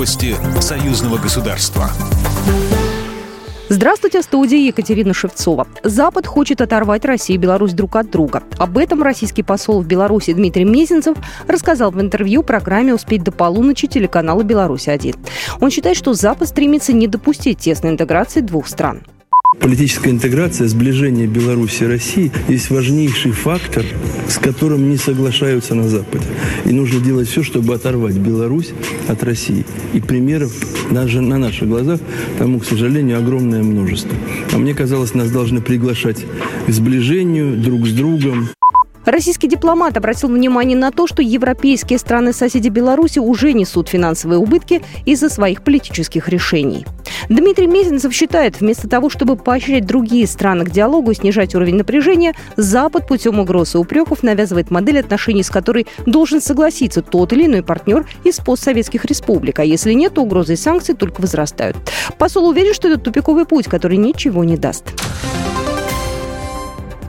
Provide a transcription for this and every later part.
Новости союзного государства. Здравствуйте, в студии Екатерина Шевцова. Запад хочет оторвать Россию и Беларусь друг от друга. Об этом российский посол в Беларуси Дмитрий Мезенцев рассказал в интервью программе «Успеть до полуночи» телеканала «Беларусь-1». Он считает, что Запад стремится не допустить тесной интеграции двух стран. Политическая интеграция, сближение Беларуси и России есть важнейший фактор, с которым не соглашаются на Западе. И нужно делать все, чтобы оторвать Беларусь от России. И примеров даже на наших глазах тому, к сожалению, огромное множество. А мне казалось, нас должны приглашать к сближению друг с другом. Российский дипломат обратил внимание на то, что европейские страны-соседи Беларуси уже несут финансовые убытки из-за своих политических решений. Дмитрий Мезенцев считает, вместо того, чтобы поощрять другие страны к диалогу и снижать уровень напряжения, Запад путем угроз и упреков навязывает модель отношений, с которой должен согласиться тот или иной партнер из постсоветских республик. А если нет, то угрозы и санкции только возрастают. Посол уверен, что это тупиковый путь, который ничего не даст.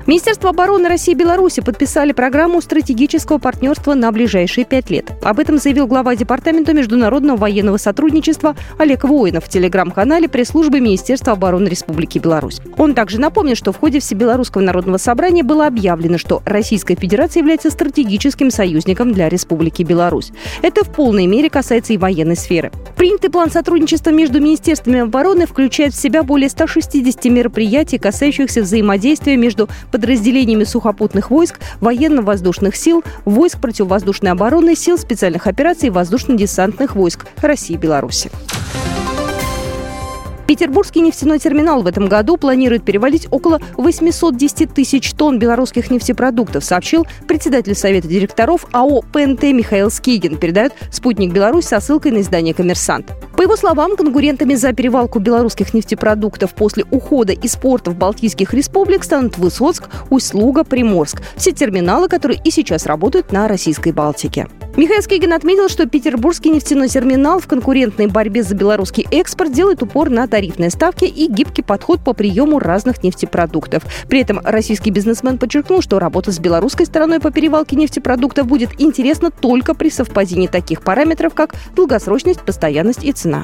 Министерство обороны России и Беларуси подписали программу стратегического партнерства на ближайшие пять лет. Об этом заявил глава Департамента международного военного сотрудничества Олег Воинов в телеграм-канале пресс-службы Министерства обороны Республики Беларусь. Он также напомнил, что в ходе Всебелорусского народного собрания было объявлено, что Российская Федерация является стратегическим союзником для Республики Беларусь. Это в полной мере касается и военной сферы. Принятый план сотрудничества между Министерствами обороны включает в себя более 160 мероприятий, касающихся взаимодействия между подразделениями сухопутных войск, военно-воздушных сил, войск противовоздушной обороны, сил специальных операций и воздушно-десантных войск России и Беларуси. Петербургский нефтяной терминал в этом году планирует перевалить около 810 тысяч тонн белорусских нефтепродуктов, сообщил председатель Совета директоров АО ПНТ Михаил Скигин, передает «Спутник Беларусь» со ссылкой на издание «Коммерсант». По его словам, конкурентами за перевалку белорусских нефтепродуктов после ухода из портов Балтийских республик станут Высоцк, Усть-Луга, Приморск. Все терминалы, которые и сейчас работают на российской Балтике. Михаил Скигин отметил, что Петербургский нефтяной терминал в конкурентной борьбе за белорусский экспорт делает упор на тарифные ставки и гибкий подход по приему разных нефтепродуктов. При этом российский бизнесмен подчеркнул, что работа с белорусской стороной по перевалке нефтепродуктов будет интересна только при совпадении таких параметров, как долгосрочность, постоянность и цена.